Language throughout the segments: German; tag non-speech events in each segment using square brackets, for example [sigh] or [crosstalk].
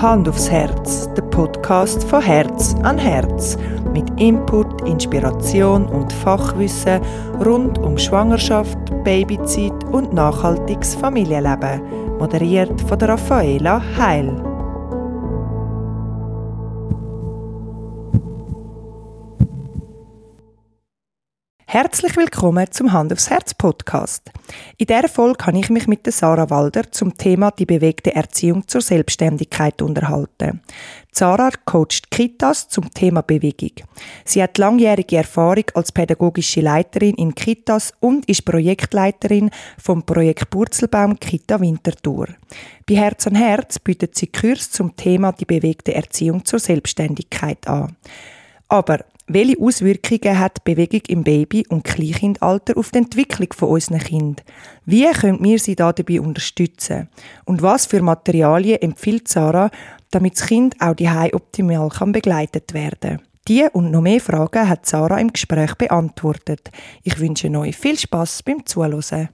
Hand aufs Herz, der Podcast von Herz an Herz. Mit Input, Inspiration und Fachwissen rund um Schwangerschaft, Babyzeit und nachhaltiges Familienleben. Moderiert von der Raffaela Heil. Herzlich willkommen zum Hand aufs Herz Podcast. In dieser Folge habe ich mich mit der Sarah Walder zum Thema die bewegte Erziehung zur Selbstständigkeit unterhalten. Sarah coacht Kitas zum Thema Bewegung. Sie hat langjährige Erfahrung als pädagogische Leiterin in Kitas und ist Projektleiterin vom Projekt Purzelbaum Kita Winterthur. Bei Herz an Herz bietet sie Kurs zum Thema die bewegte Erziehung zur Selbstständigkeit an. Aber welche Auswirkungen hat Bewegung im Baby- und Kleinkindalter auf die Entwicklung von unseren Kindern? Wie können wir sie dabei unterstützen? Und was für Materialien empfiehlt Sarah, damit das Kind auch die optimal kann begleitet werden Die und noch mehr Fragen hat Sarah im Gespräch beantwortet. Ich wünsche euch viel Spaß beim Zuhören.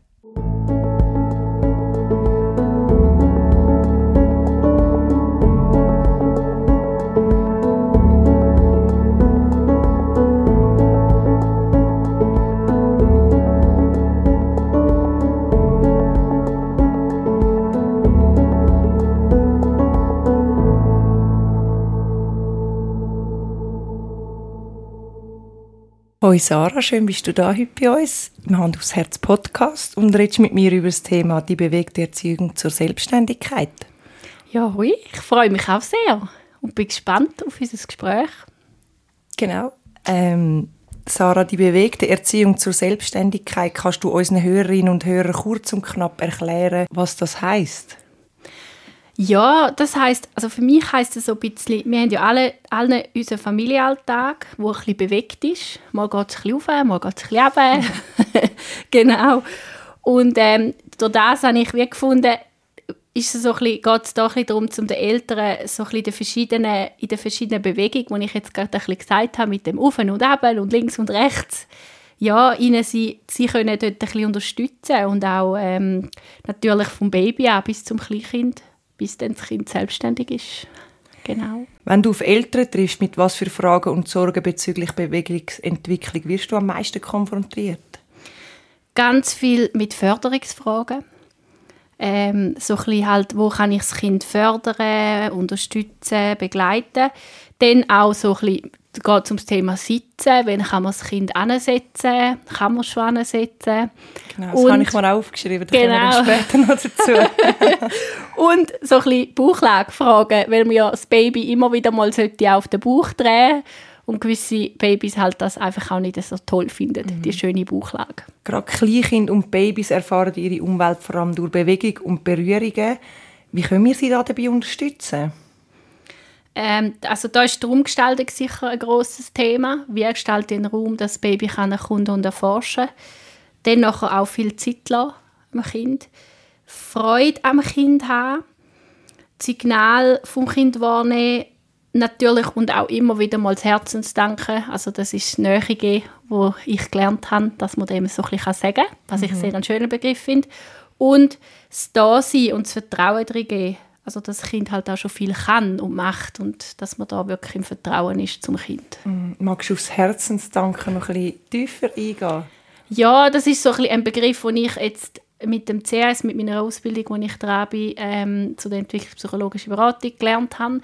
Hoi Sarah, schön bist du da heute bei uns im Hand aufs Herz Podcast und redest mit mir über das Thema die bewegte Erziehung zur Selbstständigkeit. Ja, hoi, ich freue mich auch sehr und bin gespannt auf unser Gespräch. Genau. Ähm, Sarah, die bewegte Erziehung zur Selbstständigkeit, kannst du unseren Hörerinnen und Hörern kurz und knapp erklären, was das heißt? Ja, das heißt, also für mich heißt es so ein bisschen, wir haben ja alle, alle unseren Familienalltag, der ein bisschen bewegt ist. Mal geht es ein bisschen rauf, mal geht es ein bisschen runter. [laughs] genau. Und ähm, durch das habe ich wie gefunden, ist es so ein bisschen, geht es da ein bisschen darum, um den Eltern so ein bisschen in den verschiedenen, in den verschiedenen Bewegungen, die ich jetzt gerade ein bisschen gesagt habe, mit dem Auf und Ab und links und rechts, ja, ihnen sie, sie können dort ein bisschen unterstützen und auch ähm, natürlich vom Baby an bis zum Kleinkind bis dann das Kind selbstständig ist. Genau. Wenn du auf Eltern triffst, mit was für Fragen und Sorgen bezüglich Bewegungsentwicklung wirst du am meisten konfrontiert? Ganz viel mit Förderungsfragen. Ähm, so ein halt, wo kann ich das Kind fördern, unterstützen, begleiten. Dann auch so ein bisschen geht es um das Thema Sitzen. Wann kann man das Kind ansetzen? Kann man es schon ansetzen? Genau, das und, habe ich mal aufgeschrieben. Da genau. kommen wir später noch dazu. [laughs] und so ein bisschen Bauchlagefragen, weil man ja das Baby immer wieder mal auf den Bauch drehen und gewisse Babys halt das einfach auch nicht so toll finden, mhm. die schöne Bauchlage. Gerade Kleinkinder und Babys erfahren ihre Umwelt vor allem durch Bewegung und Berührungen. Wie können wir sie dabei unterstützen? Ähm, also da ist die Raumgestaltung sicher ein großes Thema. Wie gestaltet den Raum, dass das Baby kann erkunden und erforschen Dann nachher auch viel Zeit lassen am Kind. Freude am Kind haben. Das Signal vom Kind wahrnehmen. Natürlich und auch immer wieder mal das Herzensdanken. Also das ist das Nähe wo ich gelernt habe, dass man dem so ein bisschen sagen kann, was mhm. ich sehr einen schönen Begriff finde. Und das Dasein und das Vertrauen darin geben also dass das Kind halt auch schon viel kann und macht und dass man da wirklich im Vertrauen ist zum Kind. Mm, magst du aufs Herzensdanken noch ein bisschen tiefer eingehen? Ja, das ist so ein, ein Begriff, den ich jetzt mit dem CS, mit meiner Ausbildung, wo ich dran bin, ähm, zu der entwicklungspsychologischen Beratung gelernt habe,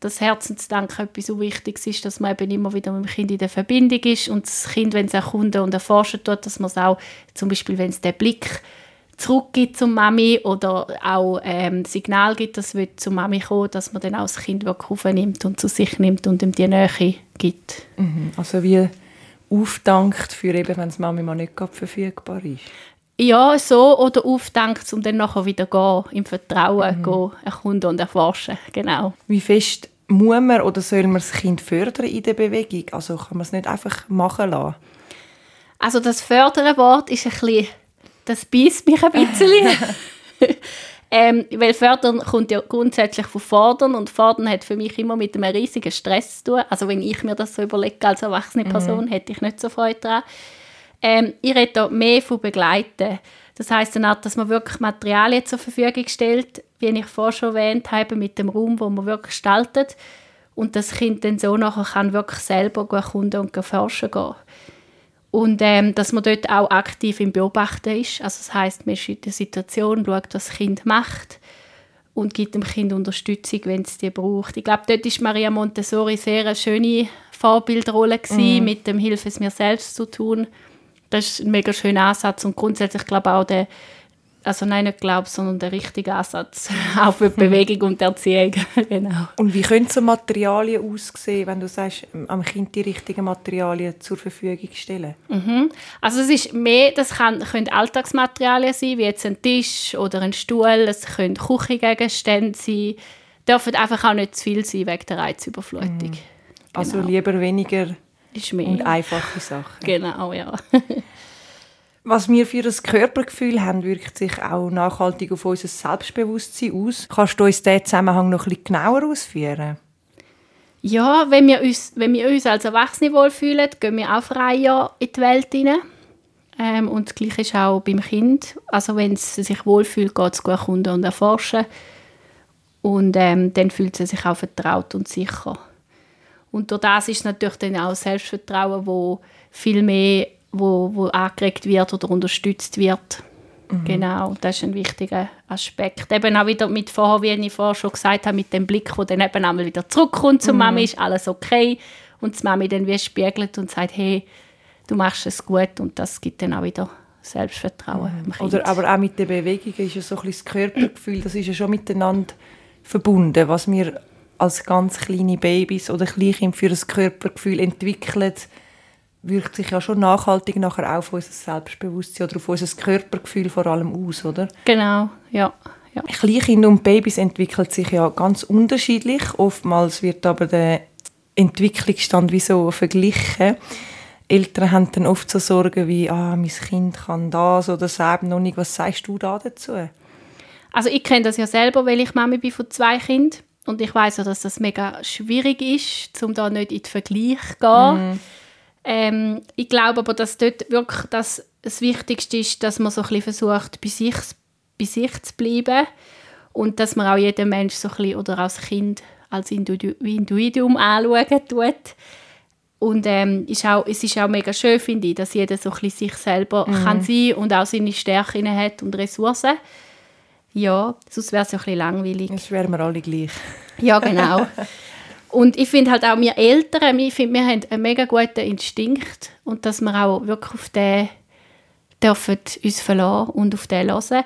dass Herzensdanken etwas so Wichtiges ist, dass man eben immer wieder mit dem Kind in der Verbindung ist und das Kind, wenn es erkunden und erforschen tut, dass man es auch, zum Beispiel, wenn es den Blick zurückgibt zum Mami oder auch ähm, Signal gibt, dass wird zur Mami kommen, dass man dann auch das Kind aufnimmt und zu sich nimmt und ihm die Nähe gibt. Mhm. Also wie aufdankt für eben, wenn das Mami mal nicht verfügbar ist? Ja, so oder aufdankt, um dann nachher wieder gehen, im Vertrauen mhm. gehen, erkunden und erforschen, genau. Wie fest muss man oder soll man das Kind fördern in der Bewegung? Also kann man es nicht einfach machen lassen? Also das fördern Wort ist ein bisschen das beißt mich ein bisschen. [laughs] ähm, weil Fördern kommt ja grundsätzlich von Fordern und Fordern hat für mich immer mit einem riesigen Stress zu tun. Also wenn ich mir das so überlege als erwachsene mhm. Person, mhm. hätte ich nicht so Freude daran. Ähm, ich rede da mehr von begleiten. Das heißt dann auch, dass man wirklich Materialien zur Verfügung stellt, wie ich vorher schon erwähnt habe, mit dem Raum, wo man wirklich gestaltet und das Kind dann so nachher kann wirklich selber erkunden und forschen gehen. Und ähm, dass man dort auch aktiv im Beobachten ist. Also das heißt, man ist in der Situation, schaut, was das Kind macht und gibt dem Kind Unterstützung, wenn es die braucht. Ich glaube, dort ist Maria Montessori sehr eine schöne Vorbildrolle gewesen, mm. mit dem Hilfe es mir selbst zu tun. Das ist ein mega schöner Ansatz und grundsätzlich glaube ich auch der also nein, nicht glaube, sondern der richtige Ansatz [laughs] auch für die Bewegung und die Erziehung. [laughs] genau. Und wie können so Materialien aussehen, wenn du sagst, am Kind die richtigen Materialien zur Verfügung stellen? Mhm. Also es ist mehr, das kann, können Alltagsmaterialien sein, wie jetzt ein Tisch oder ein Stuhl, es können Küchengegenstände sein, dürfen einfach auch nicht zu viel sein wegen der Reizüberflutung. Mhm. Also genau. lieber weniger und einfache Sachen. Genau, ja. [laughs] Was wir für ein Körpergefühl haben, wirkt sich auch nachhaltig auf unser Selbstbewusstsein aus. Kannst du uns diesen Zusammenhang noch bisschen genauer ausführen? Ja, wenn wir uns, wenn wir uns als Erwachsene wohlfühlen, gehen wir auch freier in die Welt hinein. Ähm, und das Gleiche ist auch beim Kind. Also wenn es sich wohlfühlt, geht es gut erkunden und erforschen. Und ähm, dann fühlt es sich auch vertraut und sicher. Und durch das ist natürlich dann auch Selbstvertrauen, wo viel mehr wo, wo angeregt wird oder unterstützt wird. Mhm. Genau, das ist ein wichtiger Aspekt. Eben auch wieder mit vorher, wie ich vorher schon gesagt habe, mit dem Blick, der dann eben einmal wieder zurückkommt zur mhm. Mami, ist alles okay. Und die Mami dann wie spiegelt und sagt, hey, du machst es gut und das gibt dann auch wieder Selbstvertrauen. Mhm. Oder aber auch mit der Bewegung ist ja so ein das Körpergefühl, das ist ja schon miteinander verbunden, was wir als ganz kleine Babys oder Kleinkind für das Körpergefühl entwickeln, wirkt sich ja schon nachhaltig nachher auch auf unser Selbstbewusstsein oder auf unser Körpergefühl vor allem aus, oder? Genau, ja. ja. Kleinkinder und Babys entwickeln sich ja ganz unterschiedlich. Oftmals wird aber der Entwicklungsstand wie so verglichen. Eltern haben dann oft so Sorgen wie, ah, mein Kind kann das oder das eben noch nicht. Was sagst du da dazu? Also ich kenne das ja selber, weil ich Mami bin von zwei Kindern. Und ich weiß ja, dass das mega schwierig ist, um da nicht in den Vergleich zu gehen. Mm ähm, ich glaube aber, dass dort wirklich das, das Wichtigste ist, dass man so ein bisschen versucht, bei sich, bei sich zu bleiben und dass man auch jeden Mensch so ein bisschen, oder als Kind als Individuum anschauen tut. Und ähm, ist auch, es ist auch mega schön, finde ich, dass jeder so ein bisschen sich selber mhm. kann sein und auch seine Stärken hat und Ressourcen. Ja, sonst wäre es ja ein bisschen langweilig. Sonst wären wir alle gleich. Ja, genau. [laughs] Und ich finde halt auch wir Eltern, ich finde, wir haben einen mega guten Instinkt und dass wir auch wirklich auf den dürfen uns verlassen und auf den hören.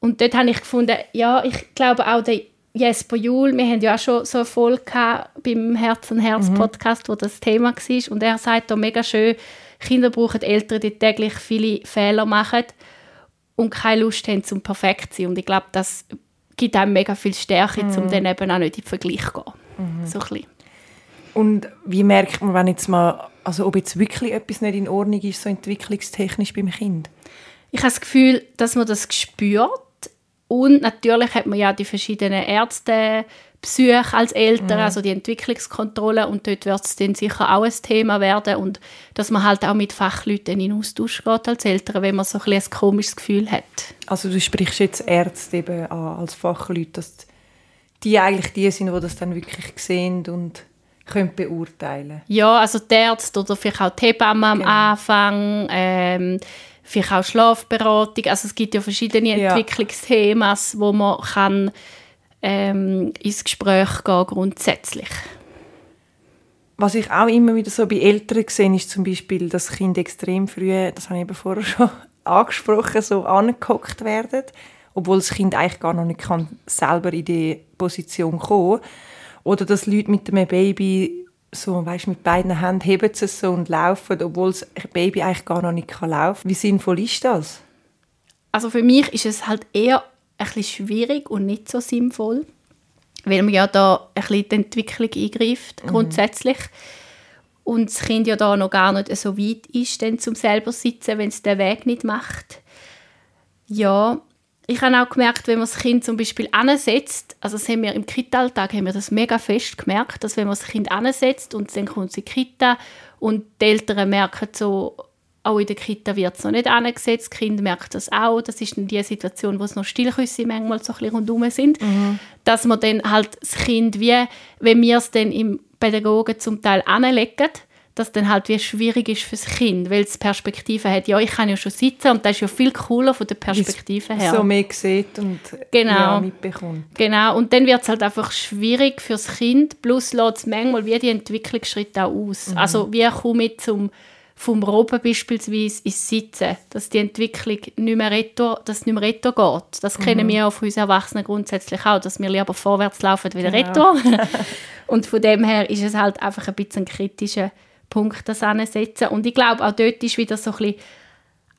Und dort habe ich gefunden, ja, ich glaube auch der Jesper Juhl, wir haben ja auch schon so eine Folge beim Herz und Herz mhm. Podcast, wo das Thema war und er sagt da mega schön, Kinder brauchen Eltern, die täglich viele Fehler machen und keine Lust haben zum perfekt zu sein. Und ich glaube, das gibt einem mega viel Stärke, mhm. um dann eben auch nicht in den Vergleich zu gehen. Mhm. So ein Und wie merkt man, wenn jetzt mal, also ob jetzt wirklich etwas nicht in Ordnung ist, so entwicklungstechnisch beim Kind? Ich habe das Gefühl, dass man das spürt und natürlich hat man ja die verschiedenen Ärzte, Psyche als Eltern, mhm. also die Entwicklungskontrolle und dort wird es dann sicher auch ein Thema werden und dass man halt auch mit Fachleuten in Austausch geht als Eltern, wenn man so ein, ein komisches Gefühl hat. Also du sprichst jetzt Ärzte eben an, als Fachleute, dass die eigentlich die sind, die das dann wirklich sehen und können beurteilen Ja, also die Ärzte oder vielleicht auch die Hebamme am genau. Anfang, ähm, vielleicht auch Schlafberatung. Also es gibt ja verschiedene ja. Entwicklungsthemen, wo man kann, ähm, ins Gespräch gehen grundsätzlich. Was ich auch immer wieder so bei Eltern sehe, ist zum Beispiel, dass Kinder extrem früh, das habe ich eben vorher schon [laughs] angesprochen, so angehockt werden obwohl das Kind eigentlich gar noch nicht kann, selber in die Position kommen Oder dass Leute mit einem Baby so, weißt, mit beiden Händen heben sie es so und laufen, obwohl das Baby eigentlich gar noch nicht kann laufen Wie sinnvoll ist das? Also für mich ist es halt eher ein bisschen schwierig und nicht so sinnvoll, weil man ja da ein bisschen die Entwicklung eingreift, mhm. grundsätzlich. Und das Kind ja da noch gar nicht so weit ist, dann zum selber sitzen, wenn es den Weg nicht macht. Ja, ich habe auch gemerkt, wenn man das Kind zum Beispiel ansetzt, also das haben wir im Kita-Alltag haben wir das mega fest gemerkt, dass wenn man das Kind ansetzt und dann kommt sie Kita und die Eltern merken so, auch in der Kita wird es noch nicht angesetzt. Das Kind merkt das auch. Das ist dann die Situation, wo es noch Stillküsse manchmal so ein bisschen rundherum sind. Mhm. Dass man dann halt das Kind wie, wenn wir es dann im Pädagogen zum Teil anlegen, dass dann halt wie schwierig ist für das Kind, weil es Perspektive hat. Ja, ich kann ja schon sitzen und das ist ja viel cooler von der Perspektive her. so mehr sieht und genau. ja, mitbekommt. Genau, und dann wird es halt einfach schwierig für das Kind, plus lässt es manchmal wie die Entwicklungsschritte auch aus. Mhm. Also wie komme ich zum vom Robben beispielsweise ins Sitzen, dass die Entwicklung nicht mehr retour, dass nicht mehr retour geht. Das mhm. kennen wir auch von uns Erwachsenen grundsätzlich auch, dass wir lieber vorwärts laufen wie genau. retour. [laughs] und von dem her ist es halt einfach ein bisschen ein kritischer Punkt, das ansetzen. Und ich glaube, auch dort ist wieder so ein bisschen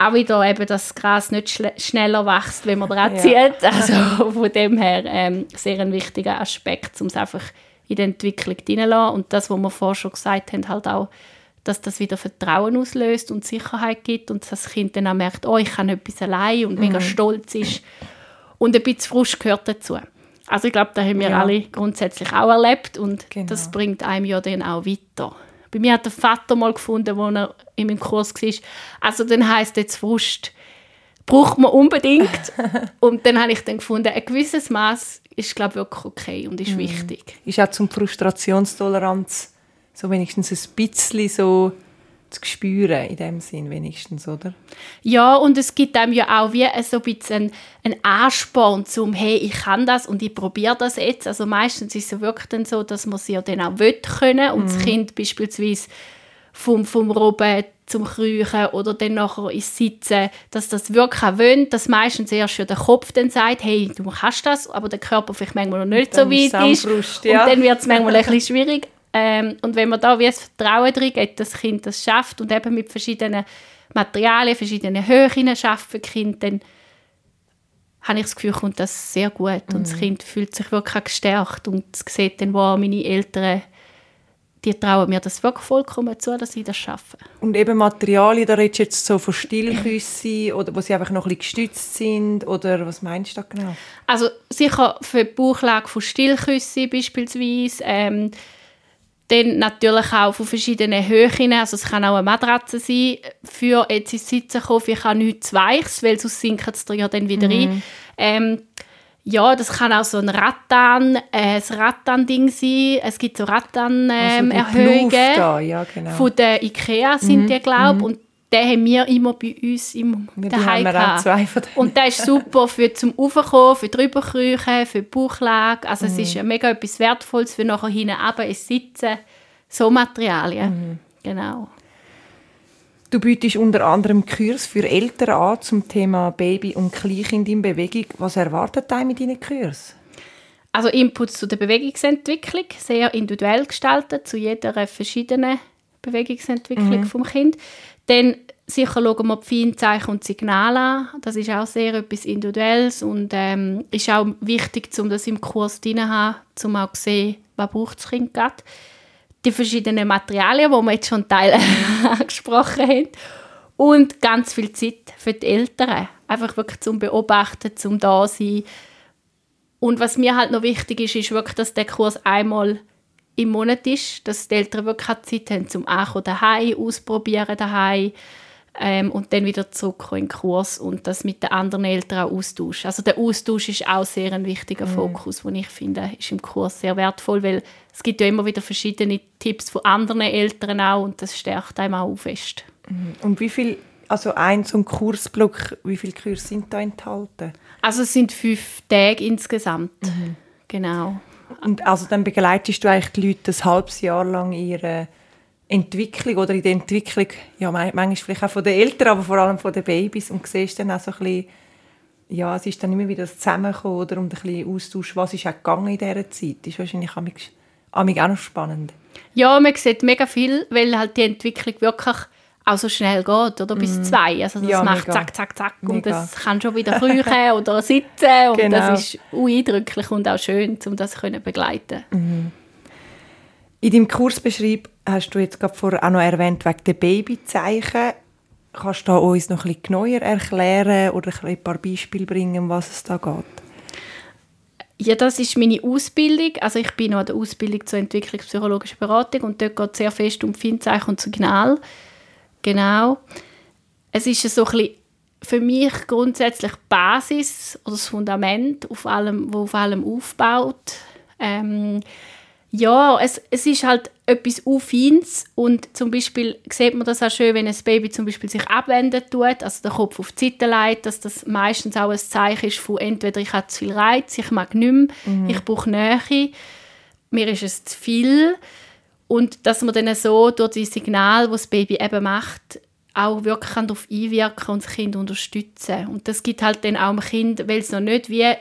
auch wieder eben, dass das Gras nicht schneller wächst, wenn man dran zieht. Ja. [laughs] Also von dem her ähm, sehr ein wichtiger Aspekt, um es einfach in die Entwicklung hineinzulassen. Und das, was wir vorher schon gesagt haben, halt auch dass das wieder Vertrauen auslöst und Sicherheit gibt und das Kind dann auch merkt, oh, ich kann etwas allein und mega mhm. stolz ist. Und ein bisschen Frust gehört dazu. Also ich glaube, da haben wir ja. alle grundsätzlich auch erlebt und genau. das bringt einem ja dann auch weiter. Bei mir hat der Vater mal gefunden, wo er in meinem Kurs war, also dann heisst jetzt Frust, braucht man unbedingt. [laughs] und dann habe ich dann gefunden, ein gewisses Maß ist glaube ich wirklich okay und ist mhm. wichtig. Ist auch zum Frustrationstoleranz so wenigstens ein bisschen so zu spüren in dem Sinn wenigstens, oder? Ja, und es gibt einem ja auch wie so ein bisschen einen Ansporn zum «Hey, ich kann das und ich probiere das jetzt». Also meistens ist es wirklich dann so, dass man es ja dann auch will können und mhm. das Kind beispielsweise vom, vom Robben zum Kriechen oder dann nachher ins Sitzen, dass das wirklich auch will, dass meistens erst schon der Kopf dann sagt, hey, du kannst das, aber der Körper vielleicht manchmal noch nicht so weit ist. Frust, ja. Und dann wird es manchmal ein bisschen schwierig. Ähm, und wenn man da wie das Vertrauen drin gibt, dass das Kind das schafft und eben mit verschiedenen Materialien, verschiedenen Höhen schaffen Kind, dann habe ich das Gefühl, kommt das sehr gut mhm. und das mhm. Kind fühlt sich wirklich gestärkt und sieht dann, wo meine Eltern die trauen mir das wirklich vollkommen zu, dass sie das schaffen. Und eben Materialien, da redest du jetzt so von Stillküssen oder wo sie einfach noch ein bisschen gestützt sind oder was meinst du da genau? Also sicher für die Bauchlage von Stillküssen beispielsweise, ähm, dann natürlich auch von verschiedenen Höhen. Also es kann auch eine Matratze sein, für jetzt ins Sitzen kommen. Ich habe nichts Weiches, weil sonst sinkt es ja dann wieder mhm. rein. Ähm, ja, das kann auch so ein Rattan, äh, ein Rattan-Ding sein. Es gibt so Rattan-Erhöhungen. Ähm, ja, genau. Von der Ikea sind mhm. die, glaube ich. Mhm. Und den haben wir immer bei uns im ja, daheim Und der ist super für zum Aufkommen, für drüber kriechen, für die Bauchlage. Also mhm. es ist mega etwas Wertvolles für nachher hinten runter ins Sitzen. So Materialien. Mhm. Genau. Du bietest unter anderem Kurs für Eltern an zum Thema Baby und Kleinkind in Bewegung. Was erwartet dich mit deinen Kursen? Also Inputs zu der Bewegungsentwicklung, sehr individuell gestaltet, zu jeder verschiedenen Bewegungsentwicklung mhm. vom Kind. Dann sicher schauen wir die Feinzeichen und Signale an. Das ist auch sehr etwas Individuelles und ähm, ist auch wichtig, um das im Kurs drin zu haben, um auch zu sehen, was das Kind gerade. Die verschiedenen Materialien, die wir jetzt schon Teile [laughs] angesprochen haben. Und ganz viel Zeit für die Eltern. Einfach wirklich zum Beobachten, zum da sein. Und was mir halt noch wichtig ist, ist wirklich, dass der Kurs einmal im Monat ist, dass die Eltern wirklich Zeit haben zum Ankommen daheim, ausprobieren daheim ähm, und dann wieder zurückkommen in den Kurs und das mit den anderen Eltern auch austauschen. Also der Austausch ist auch sehr ein wichtiger mhm. Fokus, den ich finde, ist im Kurs sehr wertvoll, weil es gibt ja immer wieder verschiedene Tipps von anderen Eltern auch und das stärkt einem auch fest. Mhm. Und wie viel, also ein so ein Kursblock, wie viele Kurse sind da enthalten? Also es sind fünf Tage insgesamt, mhm. genau. Und also dann begleitest du eigentlich die Leute ein halbes Jahr lang in ihrer Entwicklung oder in der Entwicklung, ja, manchmal vielleicht auch von den Eltern, aber vor allem von den Babys und siehst dann auch so ein bisschen, ja, es ist dann immer wieder das Zusammenkommen oder um ein bisschen Austausch, was ist auch gegangen in dieser Zeit, das ist wahrscheinlich auch noch spannend. Ja, man sieht mega viel, weil halt die Entwicklung wirklich auch so schnell geht, oder? Bis mm. zwei. Also das ja, macht mega. zack, zack, zack mega. und das kann schon wieder [laughs] kriechen oder sitzen und genau. das ist eindrücklich und auch schön, um das zu begleiten. Mhm. In deinem Kursbeschrieb hast du jetzt gerade vorher auch noch erwähnt, wegen der Babyzeichen. Kannst du uns noch ein bisschen genauer erklären oder ein paar Beispiele bringen, um was es da geht? Ja, das ist meine Ausbildung. Also ich bin noch an der Ausbildung zur entwicklungspsychologischen Beratung und dort geht es sehr fest um Findzeichen und Signal. Genau. es ist so ein bisschen für mich grundsätzlich die Basis oder das Fundament, auf allem, wo auf allem aufbaut. Ähm, ja, es, es ist halt etwas Feines und zum Beispiel sieht man das auch schön, wenn ein Baby zum Beispiel sich abwenden tut, also den Kopf auf die Seite legt, dass das meistens auch ein Zeichen ist von entweder ich habe zu viel Reiz, ich mag nicht mehr, mhm. ich brauche Nähe, mir ist es zu viel und dass man dann so durch die Signal, das das Baby eben macht, auch wirklich darauf einwirken und das Kind unterstützen. Und das gibt halt dann auch dem Kind, weil es noch nicht wie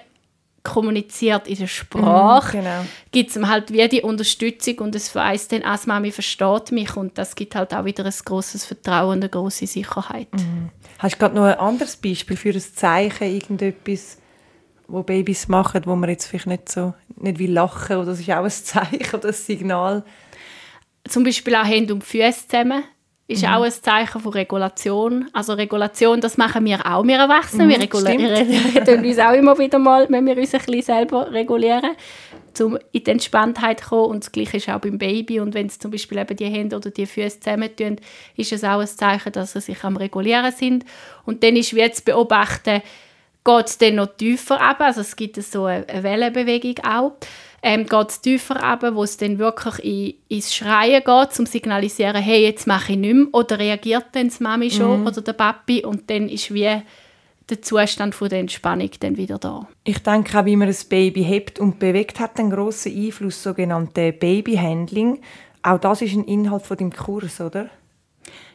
kommuniziert in der Sprache, mm, genau. gibt es ihm halt wie die Unterstützung und es weiss dann, als Mami versteht mich und das gibt halt auch wieder ein großes Vertrauen und eine große Sicherheit. Mm. Hast du gerade noch ein anderes Beispiel für ein Zeichen, irgendetwas, wo Babys machen, wo man jetzt vielleicht nicht so, nicht wie lachen oder das ist auch ein [laughs] Zeichen oder ein Signal? Zum Beispiel auch Hände und Füße zusammen ist mhm. auch ein Zeichen von Regulation. Also Regulation, das machen wir auch, wir Erwachsenen. Mhm, wir regulieren [laughs] uns auch immer wieder mal, wenn wir uns ein bisschen selber regulieren, um in die Entspanntheit zu kommen. Und das Gleiche ist auch beim Baby. Und wenn es zum Beispiel eben die Hände oder die Füße zusammentun, ist es auch ein Zeichen, dass sie sich am Regulieren sind. Und dann ist wie jetzt beobachten, geht es dann noch tiefer ab. Also es gibt so eine Wellenbewegung auch ähm, geht es tiefer runter, wo es dann wirklich in, ins Schreien geht, um zu signalisieren, hey, jetzt mache ich nichts mehr. Oder reagiert dann die Mami schon mhm. oder der Papi und dann ist wie der Zustand von der Entspannung dann wieder da. Ich denke auch, wie man ein Baby hebt und bewegt, hat einen grossen Einfluss, sogenannte Babyhandling. Auch das ist ein Inhalt von dem Kurs, oder?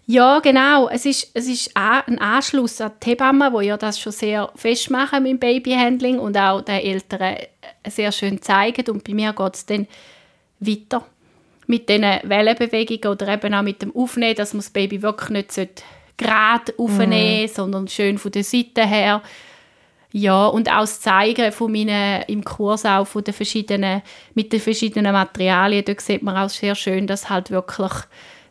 Ja, genau. Es ist, es ist ein Anschluss an die Hebammen, die ja das schon sehr festmachen mit dem Babyhandling und auch den Eltern sehr schön zeigen. Und bei mir geht es dann weiter mit diesen Wellenbewegungen oder eben auch mit dem Aufnehmen, dass man das Baby wirklich nicht gerade aufnehmen mm. sondern schön von der Seite her. Ja, und auch das Zeigen von meinen, im Kurs auch von den verschiedenen, mit den verschiedenen Materialien, da sieht man auch sehr schön, dass halt wirklich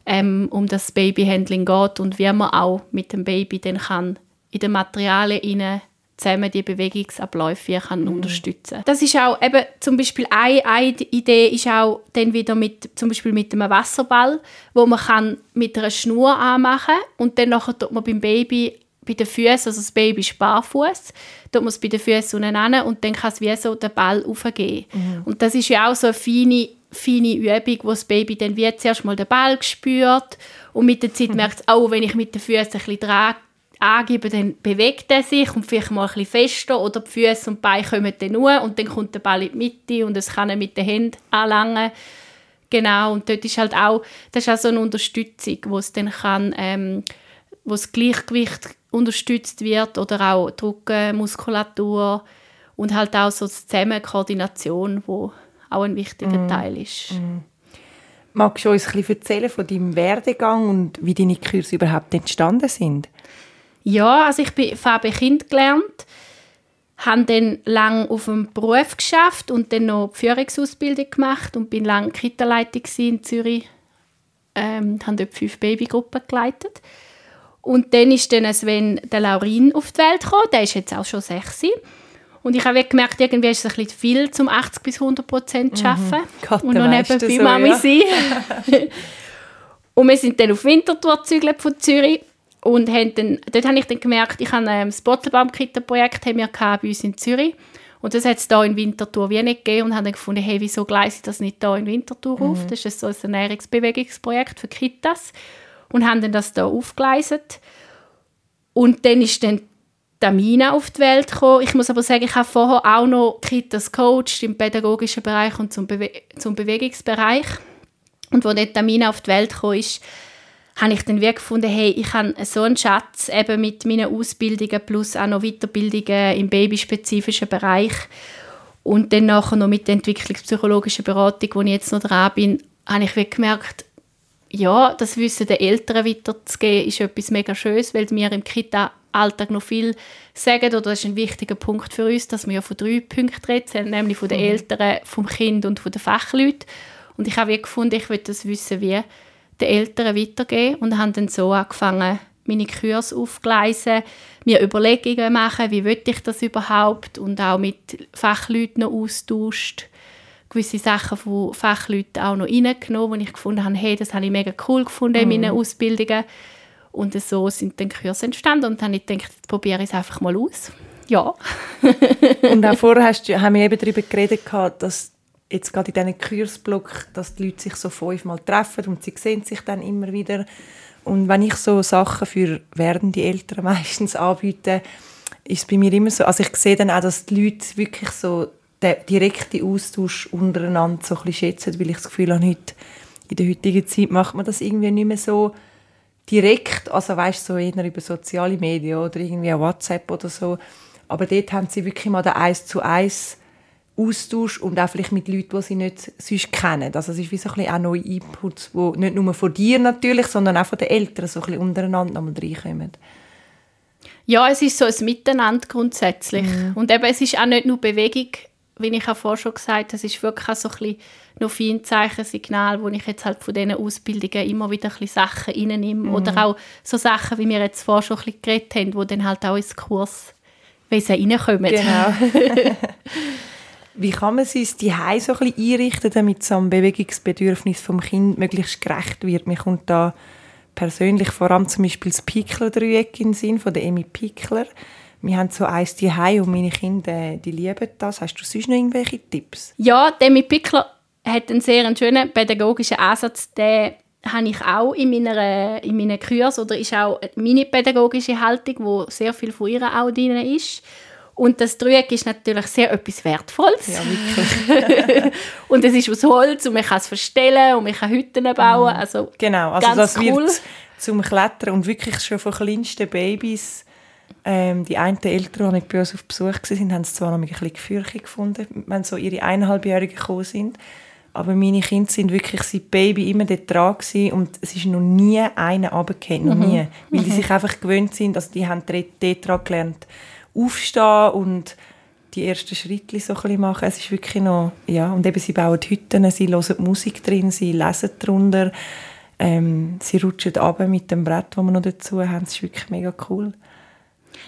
ähm, um das Babyhandling geht und wie man auch mit dem Baby dann kann in den Materialien zusammen die Bewegungsabläufe kann mhm. unterstützen. Das ist auch eben zum Beispiel eine, eine Idee ist auch dann wieder mit zum Beispiel mit einem Wasserball, wo man kann mit einer Schnur anmachen und dann nachher tut man beim Baby bei den Füßen, also das Baby ist barfuß, tut man es bei den Füßen unten und dann kann es wie so den Ball aufgehen. Mhm. Und das ist ja auch so eine feine feine Übung, wo das Baby dann wie zuerst mal den Ball spürt und mit der Zeit mhm. merkt es, auch wenn ich mit den Füßen ein bisschen dran angebe, dann bewegt er sich und vielleicht mal ein bisschen fester oder die Füße und die Beine kommen dann nur und dann kommt der Ball in die Mitte und es kann er mit den Händen anlangen. Genau, und dort ist halt auch, das ist auch so eine Unterstützung, wo es dann kann, ähm, wo das Gleichgewicht unterstützt wird oder auch Druckmuskulatur und halt auch so die Zusammenkoordination, wo auch ein wichtiger mm. Teil ist. Mm. Magst du uns ein bisschen erzählen von deinem Werdegang und wie deine Kurse überhaupt entstanden sind? Ja, also ich bin Farbe Kind gelernt, habe dann lange auf dem Beruf geschafft und dann noch die Führungsausbildung gemacht und bin lange Kita-Leitung in Zürich. Ähm, habe dort fünf Babygruppen geleitet. Und dann ist dann Sven der Laurin auf die Welt gekommen. Der ist jetzt auch schon sechs. Und ich habe gemerkt, irgendwie ist es ein bisschen viel, zum 80 bis 100 Prozent zu arbeiten. Mhm. Gott, und noch nebenbei so, Mami ja. sein. [laughs] und wir sind dann auf Winterthur gezügelt von Zürich. Und haben dann, dort habe ich dann gemerkt, ich habe ähm, das Bottelbaum-Kita-Projekt bei uns in Zürich. Und das hat es hier in Winterthur wie nicht gegeben und haben dann gefunden, hey, wieso gleise ich das nicht hier in Winterthur mhm. auf? Das ist so ein Ernährungsbewegungsprojekt für Kitas. Und haben dann das hier aufgeleistet. Und dann ist dann Tamina auf die Welt gekommen. Ich muss aber sagen, ich habe vorher auch noch Kitas coacht im pädagogischen Bereich und zum, Bewe zum Bewegungsbereich. Und als dann Tamina auf die Welt gekommen ist, habe ich dann wirklich gefunden, hey, ich habe so einen Schatz eben mit meinen Ausbildungen plus auch noch Weiterbildungen im babyspezifischen Bereich und dann nachher noch mit der entwicklungspsychologischen Beratung, wo ich jetzt noch dran bin, habe ich wirklich gemerkt, ja, das Wissen den Eltern weiterzugeben, ist etwas mega Schönes, weil wir im Kita Alltag noch viel sagen, oder das ist ein wichtiger Punkt für uns, dass wir ja von drei Punkten reden, nämlich von den mhm. Eltern, vom Kind und von den Fachleuten. Und ich habe gefunden, ich will das Wissen wie den Eltern weitergeben und habe dann so angefangen, meine Kurse aufgleisen, mir Überlegungen machen, wie will ich das überhaupt und auch mit Fachleuten noch austauscht, gewisse Sachen von Fachleuten auch noch reingenommen, wo ich gefunden habe, hey, das habe ich mega cool gefunden in meinen mhm. Ausbildungen Und so sind dann Kurse entstanden und dann habe ich gedacht, jetzt probiere ich es einfach mal aus. Ja. [laughs] und auch vorher hast du, haben wir eben darüber geredet, dass jetzt gerade in diesen Kursblock, dass die Leute sich so fünfmal treffen und sie sehen sich dann immer wieder. Und wenn ich so Sachen für werdende Eltern [laughs] meistens anbiete, ist es bei mir immer so, also ich sehe dann auch, dass die Leute wirklich so den direkten Austausch untereinander so ein bisschen schätzen, weil ich das Gefühl habe, heute, in der heutigen Zeit macht man das irgendwie nicht mehr so direkt, also weißt so eher über soziale Medien oder irgendwie WhatsApp oder so, aber dort haben sie wirklich mal den eins zu eins Austausch und auch vielleicht mit Leuten, die sie nicht sonst kennen. Also es ist wie so ein bisschen auch neue Inputs, die nicht nur von dir natürlich, sondern auch von den Eltern so ein bisschen untereinander nochmal reinkommen. Ja, es ist so ein Miteinander grundsätzlich. Mhm. Und eben, es ist auch nicht nur Bewegung, wie ich auch vorher schon gesagt habe, es ist wirklich auch so ein bisschen noch viel Zeichensignal, wo ich jetzt halt von diesen Ausbildungen immer wieder ein bisschen Sachen reinnehme. Mhm. Oder auch so Sachen, wie wir jetzt vorher schon ein bisschen geredet haben, die dann halt auch ins Kurswesen reinkommen. Genau. [laughs] Wie kann man sich die Hause so ein bisschen einrichten, damit so einem Bewegungsbedürfnis vom Kind möglichst gerecht wird? Mir kommt da persönlich vor allem zum Beispiel das Pickler-Dreieck in den Sinn von der Emi Pickler. Wir haben so eins die und meine Kinder, die lieben das. Hast du sonst noch irgendwelche Tipps? Ja, der Emi Pickler hat einen sehr schönen pädagogischen Ansatz. Den habe ich auch in meiner, in meinen Kursen oder ist auch meine pädagogische Haltung, wo sehr viel von ihr auch drin ist. Und das Dreieck ist natürlich sehr etwas Wertvolles. Ja, [laughs] wirklich. und es ist aus Holz und man kann es verstellen und man kann Hütten bauen. Mhm. Also genau, also das cool. wird zum Klettern und wirklich schon von kleinsten Babys ähm, die einen Eltern, die bei uns auf Besuch waren, haben es zwar noch ein bisschen gefürchtet gefunden, wenn so ihre eineinhalbjährigen gekommen sind. Aber meine Kinder sind wirklich seit Baby immer dort dran gewesen und es ist noch nie einer runtergefallen, noch mhm. nie. Weil die mhm. sich einfach gewöhnt sind, also die haben dort dran gelernt, aufstehen und die ersten Schritte so ein machen. Es ist wirklich noch, ja, und eben sie bauen Hütten, sie hören Musik drin, sie lesen darunter, ähm, sie rutschen ab mit dem Brett, das wir noch dazu haben. Das ist wirklich mega cool.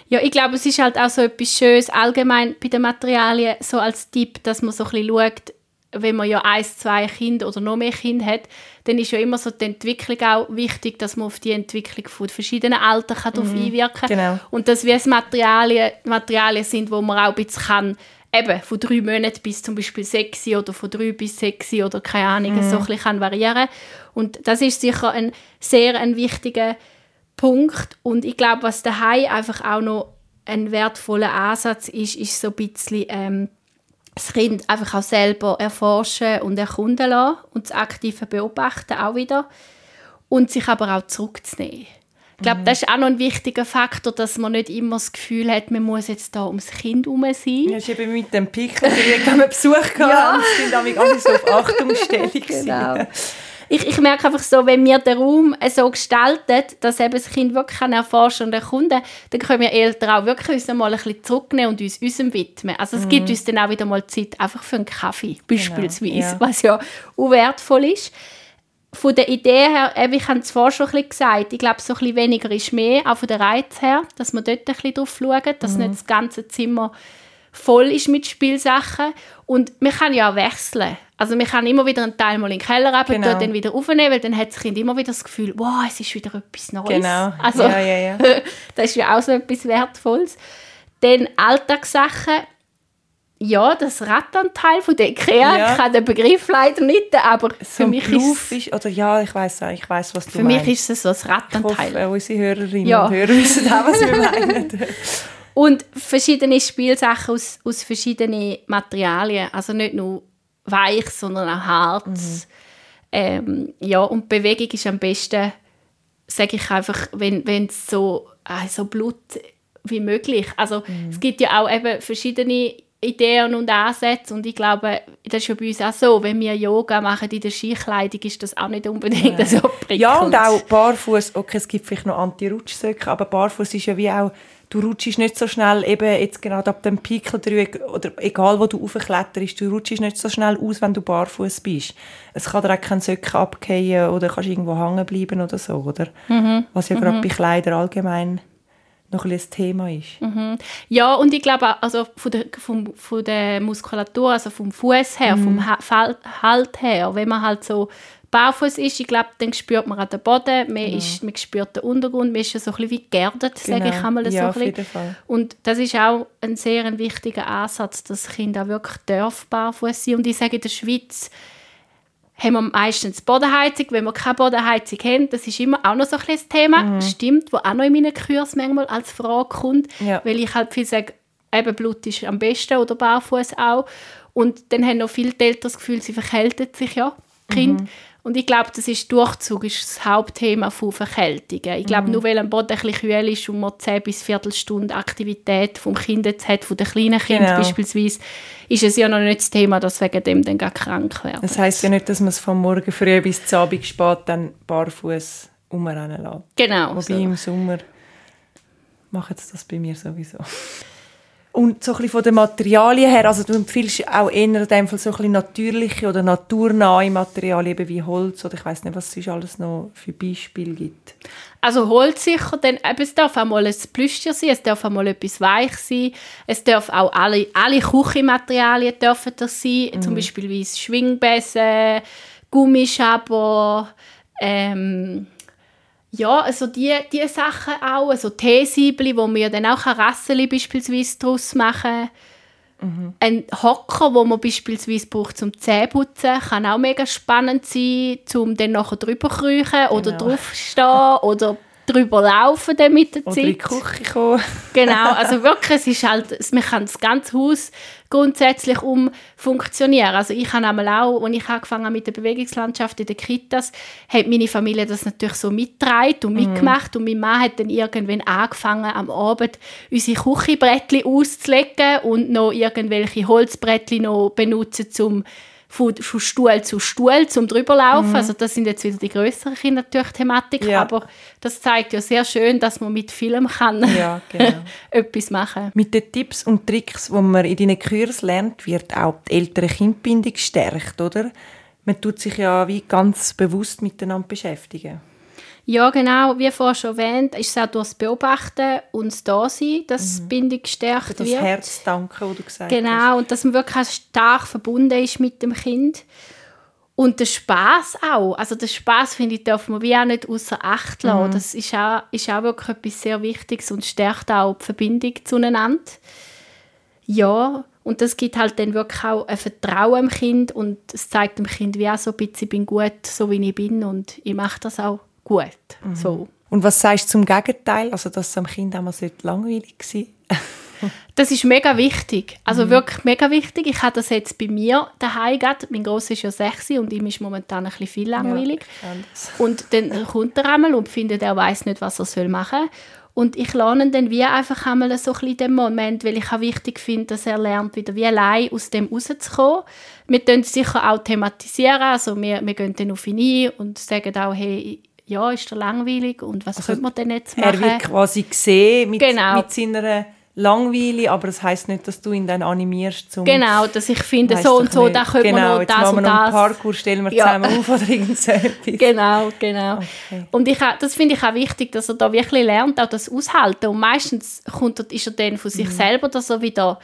Ja, ich glaube, es ist halt auch so etwas Schönes allgemein bei den Materialien, so als Tipp, dass man so ein bisschen schaut, wenn man ja ein, zwei Kinder oder noch mehr Kinder hat, dann ist ja immer so die Entwicklung auch wichtig, dass man auf die Entwicklung von verschiedenen Altern kann mhm. einwirken kann. Genau. Und dass es Materialien, Materialien sind, wo man auch ein bisschen kann, eben von drei Monaten bis zum Beispiel sechs oder von drei bis sechs oder keine Ahnung, mhm. so ein bisschen kann variieren Und das ist sicher ein sehr ein wichtiger Punkt. Und ich glaube, was daheim einfach auch noch ein wertvoller Ansatz ist, ist so ein bisschen ähm, das Kind einfach auch selber erforschen und erkunden lassen und das aktive Beobachten auch wieder und sich aber auch zurückzunehmen. Ich glaube, mhm. das ist auch noch ein wichtiger Faktor, dass man nicht immer das Gefühl hat, man muss jetzt da ums Kind herum sein. Ja, ist eben mit dem Pickel, haben wir Besuch [laughs] gehabt ja. und damit alle so auf Achtungsstellung. [laughs] genau ich, ich merke einfach so, wenn wir den Raum so gestalten, dass eben das Kind wirklich erforschen und erkunden dann können wir Eltern auch wirklich uns mal ein bisschen zurücknehmen und uns unserem widmen. Also es mhm. gibt uns dann auch wieder mal Zeit einfach für einen Kaffee genau, beispielsweise, genau, ja. was ja auch wertvoll ist. Von der Idee her, eben, ich habe es vorher schon ein bisschen gesagt, ich glaube, so ein bisschen weniger ist mehr, auch von der Reiz her, dass man dort ein bisschen drauf schauen, dass mhm. nicht das ganze Zimmer voll ist mit Spielsachen. Und man kann ja auch wechseln. Also man kann immer wieder einen Teil mal in den Keller runter, genau. dann wieder aufnehmen, weil dann hat das Kind immer wieder das Gefühl, wow, es ist wieder etwas Neues. Genau, also, ja, ja, ja. [laughs] das ist ja auch so etwas Wertvolles. Dann Alltagssachen, ja, das Rattanteil von der IKEA, ja. ich kann den Begriff leider nicht, aber so für mich ist es... oder ja, ich weiß ich weiß was du Für meinst. mich ist es so das Rattanteil. Ich hoffe, unsere Hörerinnen ja. und Hörer wissen auch, was wir [laughs] meinen. Und verschiedene Spielsachen aus, aus verschiedenen Materialien. Also nicht nur weich, sondern auch hart. Mhm. Ähm, ja, und Bewegung ist am besten, sage ich einfach, wenn es so, äh, so Blut wie möglich. Also mhm. es gibt ja auch eben verschiedene Ideen und Ansätze und ich glaube, das ist ja bei uns auch so, wenn wir Yoga machen in der Skikleidung, ist das auch nicht unbedingt ja. so prickelnd. Ja, und auch barfuß, okay, es gibt vielleicht noch Anti-Rutschsöcke, aber barfuß ist ja wie auch du rutschst nicht so schnell, eben jetzt gerade ab dem Pikeldreieck, oder egal wo du aufkletterst, du rutschst nicht so schnell aus, wenn du barfuß bist. Es kann dir auch kein Söcke abgehen oder kannst irgendwo hängen bleiben oder so, oder? Mhm. Was ja gerade mhm. bei Kleidern allgemein noch ein, Thema ist. Mhm. Ja, und ich glaube, also von der, vom, von der Muskulatur, also vom Fuß her, mhm. vom Halt her, wenn man halt so barfuß ist, ich glaube, dann spürt man an den Boden, man, genau. ist, man spürt den Untergrund, man ist so ein bisschen wie geerdet, genau. sage ich einmal so ja, ein bisschen. Und das ist auch ein sehr ein wichtiger Ansatz, dass Kinder auch wirklich dürfen barfuß sein. Und ich sage, in der Schweiz haben wir meistens Bodenheizung. Wenn wir keine Bodenheizung haben, das ist immer auch noch so ein bisschen Thema, mhm. stimmt, wo auch noch in meinen Kursen manchmal als Frage kommt, ja. weil ich halt viel sage, eben Blut ist am besten oder barfuß auch. Und dann haben noch viele Eltern das Gefühl, sie verkälten sich ja, Kind. Mhm. Und ich glaube, das ist Durchzug ist das Hauptthema von Verkältungen. Ich glaube, mhm. nur weil ein Boden ein kühl ist und man 10 bis Viertelstunde Aktivität vom Kind jetzt hat, von den kleinen Kindern genau. beispielsweise, ist es ja noch nicht das Thema, dass wegen dem dann gar krank werden. Das heisst ja nicht, dass man es von morgen früh bis zum Abend spät dann barfuß umrennen lässt. Genau. Wobei so. im Sommer macht es das bei mir sowieso. Und so ein bisschen von den Materialien her, also du empfiehlst auch eher in dem Fall so ein bisschen natürliche oder naturnahe Materialien eben wie Holz oder ich weiß nicht, was es alles noch für Beispiele gibt. Also Holz sicher, denn es darf auch mal ein Plüschtier sein, es darf auch mal etwas weich sein, es darf auch alle, alle Küchenmaterialien dürfen das sein, mhm. zum Beispiel wie Schwingbesen, Gummischaber, ähm, ja, also die, die Sachen auch, also Teesiebli, wo man dann auch Rasseli beispielsweise daraus machen mhm. Ein Hocker, wo man beispielsweise braucht zum Zähneputzen, kann auch mega spannend sein, um dann nachher drüber kriechen oder genau. draufstehen oder drüber laufen dann mit der Zeit. Oder in die Küche kommen. genau, also wirklich, es ist halt, man kann das ganze Haus grundsätzlich umfunktionieren. Also ich habe einmal auch, als ich angefangen habe mit der Bewegungslandschaft in den Kitas, hat meine Familie das natürlich so mitgetragen und mhm. mitgemacht und mein Mann hat dann irgendwann angefangen, am Abend unsere Küchenbrettchen auszulegen und noch irgendwelche Holzbrettchen noch benutzen, um von, von Stuhl zu Stuhl zum drüberlaufen. Mhm. Also das sind jetzt wieder die größeren Kinder natürlich Thematik, ja. aber das zeigt ja sehr schön, dass man mit Film kann ja, genau. [laughs] etwas machen. Mit den Tipps und Tricks, die man in deinen Kursen lernt, wird auch die ältere Kindbindung gestärkt, oder? Man tut sich ja wie ganz bewusst miteinander beschäftigen. Ja, genau. Wie vorhin schon erwähnt, ist es auch durch das Beobachten und das Dasein, dass mhm. die Bindung gestärkt das wird. Das Herz danken, was du gesagt genau, hast. Genau, und dass man wirklich stark verbunden ist mit dem Kind. Und der Spaß auch. Also der Spaß finde ich, darf man wie auch nicht außer Acht lassen. Mhm. Das ist auch, ist auch wirklich etwas sehr Wichtiges und stärkt auch die Verbindung zueinander. Ja, und das gibt halt dann wirklich auch ein Vertrauen im Kind und es zeigt dem Kind wie auch so ein bisschen, ich bin gut, so wie ich bin und ich mache das auch gut. Mhm. So. Und was sagst du zum Gegenteil, also dass es am Kind einmal langweilig sein Das ist mega wichtig. Also mhm. wirklich mega wichtig. Ich habe das jetzt bei mir daheim gehabt. Mein Grosser ist ja sechs und ihm ist momentan ein bisschen viel langweilig. Ja, und dann kommt er einmal und findet, er weiß nicht, was er machen soll. Und ich lerne dann wie einfach einmal so ein bisschen den Moment, weil ich auch wichtig finde, dass er lernt, wieder wie allein aus dem rauszukommen. Wir können sicher auch thematisieren, also wir, wir gehen dann auf ihn ein und sagen auch, hey, ja, ist er langweilig und was also, könnte man denn jetzt machen? Er wird quasi gesehen mit, genau. mit seiner Langweile, aber das heisst nicht, dass du ihn dann animierst zum... Genau, dass ich finde, so und so, da können genau, wir noch das und das. Genau, Parkour stellen wir ja. zusammen auf oder irgend so etwas. [laughs] Genau, genau. Okay. Und ich, das finde ich auch wichtig, dass er da wirklich lernt, auch das aushalten. Und meistens kommt, ist er dann von sich mhm. selber, dass er wieder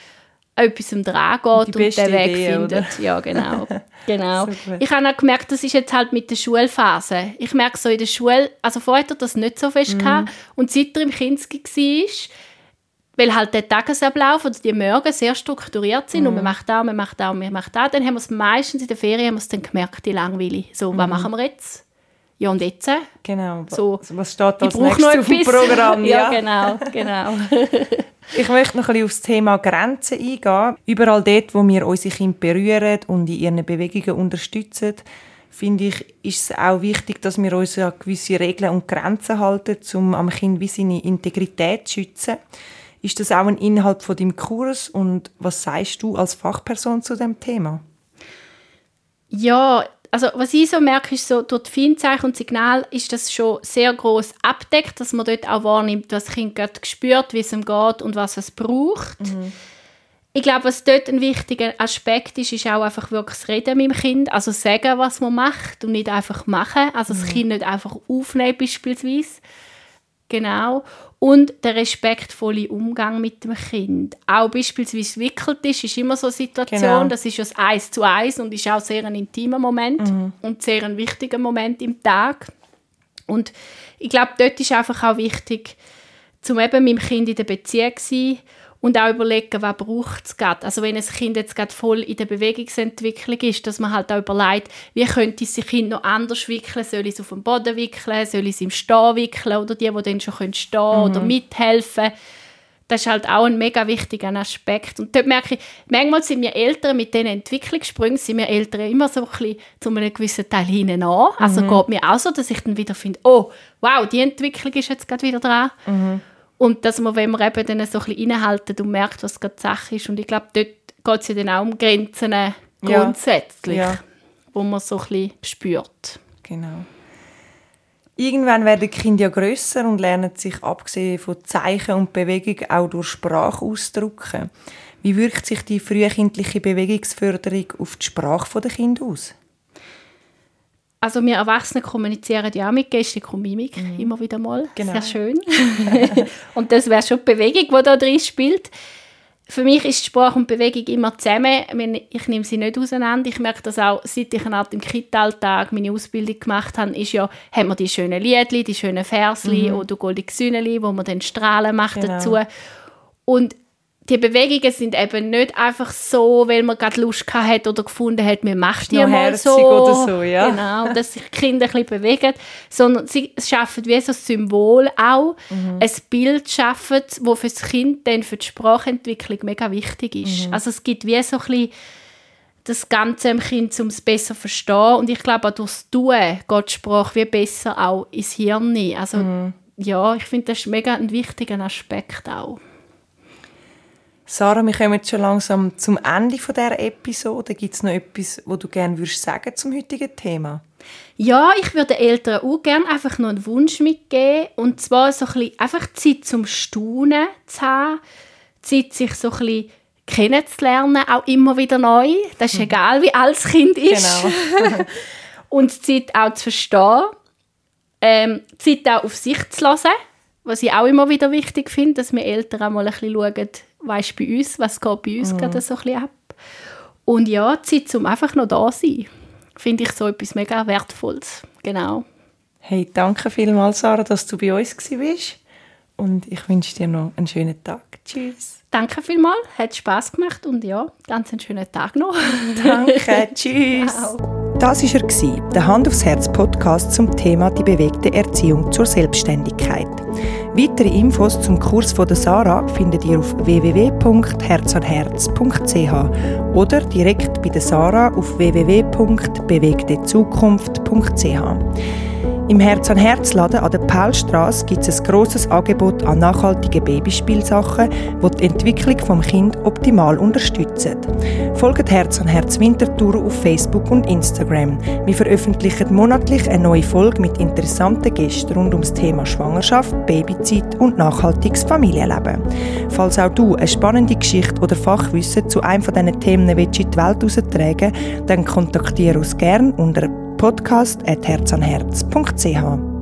etwas dran geht und, den Weg Idee, findet. Oder? Ja, genau. [laughs] genau. ich habe auch gemerkt, das ist jetzt halt mit der Schulphase. Ich merke so in der Schule, also vorher hat er das nicht so fest mhm. gehabt, und seit er im Kinski war, weil halt der Tagesablauf oder die Morgen sehr strukturiert sind mhm. und man macht da, man macht da und man macht da, dann haben wir es meistens in der Ferien haben wir es dann gemerkt, die Langweile. So, mhm. was machen wir jetzt? Ja, und jetzt? Genau. So, was steht als nächstes auf dem Programm? [laughs] ja, ja, genau, genau. [laughs] Ich möchte noch ein bisschen auf das Thema Grenzen eingehen. Überall dort, wo wir unsere Kinder berühren und in ihren Bewegungen unterstützen, finde ich, ist es auch wichtig, dass wir uns an gewisse Regeln und Grenzen halten, um am Kind wie seine Integrität zu schützen. Ist das auch ein Inhalt von deinem Kurs und was sagst du als Fachperson zu dem Thema? Ja, also was ich so merke, ist so, durch die Feinzeichen und Signal ist das schon sehr groß abdeckt, dass man dort auch wahrnimmt, was das Kind gerade spürt, wie es ihm geht und was es braucht. Mhm. Ich glaube, was dort ein wichtiger Aspekt ist, ist auch einfach wirklich das Reden mit dem Kind, also sagen, was man macht und nicht einfach machen, also mhm. das Kind nicht einfach aufnehmen beispielsweise. Genau. Und der respektvolle Umgang mit dem Kind. Auch beispielsweise wickelt ist, ist immer so eine Situation, genau. das ist das Eis zu Eis und ist auch sehr ein intimer Moment mhm. und sehr ein wichtiger Moment im Tag. Und ich glaube, dort ist einfach auch wichtig, zum eben mit dem Kind in der Beziehung zu sein und auch überlegen, was braucht es gerade. Also wenn ein Kind jetzt gerade voll in der Bewegungsentwicklung ist, dass man halt auch überlegt, wie könnte es sich Kind noch anders wickeln, soll ich es auf dem Boden wickeln, soll ich es im Stehen wickeln oder die, die dann schon stehen können mhm. oder mithelfen das ist halt auch ein mega wichtiger Aspekt. Und dort merke ich, manchmal sind wir Eltern mit diesen Entwicklungssprüngen, sind wir Eltern immer so ein bisschen zu einem gewissen Teil hinten an. Also mhm. geht mir auch so, dass ich dann wieder finde, oh, wow, die Entwicklung ist jetzt gerade wieder dran. Mhm. Und dass man, wenn man eben dann so ein bisschen innehaltet und merkt, was gerade Sache ist. Und ich glaube, dort geht es ja dann auch um Grenzen grundsätzlich, ja. Ja. wo man so ein bisschen spürt. Genau. Irgendwann werden die Kinder ja grösser und lernen sich abgesehen von Zeichen und Bewegung auch durch Sprache ausdrücken. Wie wirkt sich die frühkindliche Bewegungsförderung auf die Sprache der Kinder aus? Also wir Erwachsene kommunizieren ja auch mit Gestik und Mimik mhm. immer wieder mal. Genau. Sehr schön. [laughs] [laughs] und das wäre schon die Bewegung, die da drin spielt. Für mich ist Sprache und Bewegung immer zusammen. Ich nehme sie nicht auseinander. Ich merke das auch, seit ich eine Art im Kita-Alltag meine Ausbildung gemacht habe, ist ja, haben wir die schönen Liedli, die schönen Versli mhm. oder goldige Sühneli, wo man dann Strahlen macht genau. dazu. Und die Bewegungen sind eben nicht einfach so, weil man gerade Lust hat oder gefunden hat, man macht die mal so. oder so, ja. Genau, dass sich die Kinder ein bisschen bewegen, sondern sie schaffen wie so ein Symbol auch, mhm. ein Bild schaffen, das für das Kind dann für die Sprachentwicklung mega wichtig ist. Mhm. Also es gibt wie so ein bisschen das Ganze im Kind, um es besser zu verstehen und ich glaube auch durchs Tun geht die Sprache wie besser auch ins Hirn. Also mhm. ja, ich finde das ist mega ein wichtiger Aspekt auch. Sarah, wir kommen jetzt schon langsam zum Ende von der Episode. Gibt es noch etwas, wo du gerne würdest sagen zum heutigen Thema? Ja, ich würde den Eltern auch gerne einfach noch einen Wunsch mitgeben. Und zwar so ein bisschen einfach Zeit zum Staunen zu haben. Zeit, sich so ein bisschen kennenzulernen, auch immer wieder neu. Das ist mhm. egal, wie alt das Kind ist. Genau. [laughs] und Zeit auch zu verstehen. Ähm, Zeit auch auf sich zu lassen. Was ich auch immer wieder wichtig finde, dass wir Eltern auch mal ein bisschen schauen, weißt bei uns, was geht bei uns mhm. gerade so ein bisschen ab. Und ja, die Zeit, um einfach noch da zu sein, finde ich so etwas mega Wertvolles. Genau. Hey, danke vielmals, Sarah, dass du bei uns warst. Und ich wünsche dir noch einen schönen Tag. Tschüss. Danke vielmals, hat Spaß gemacht und ja, ganz einen schönen Tag noch. [laughs] Danke, [laughs] tschüss. Das war er, der Hand aufs Herz Podcast zum Thema die bewegte Erziehung zur Selbstständigkeit. Weitere Infos zum Kurs von der Sarah findet ihr auf www.herzanherz.ch oder direkt bei der Sarah auf www.bewegtezukunft.ch. Im Herz an der Paulstraße gibt es ein grosses Angebot an nachhaltigen Babyspielsachen, die die Entwicklung des Kind optimal unterstützen. Folgt Herz an Herz Winterthur auf Facebook und Instagram. Wir veröffentlichen monatlich eine neue Folge mit interessanten Gästen rund ums Thema Schwangerschaft, Babyzeit und nachhaltiges Familienleben. Falls auch du eine spannende Geschichte oder Fachwissen zu einem von diesen Themen in die Welt heraustragen dann kontaktiere uns gerne unter podcast.herzanherz.ch.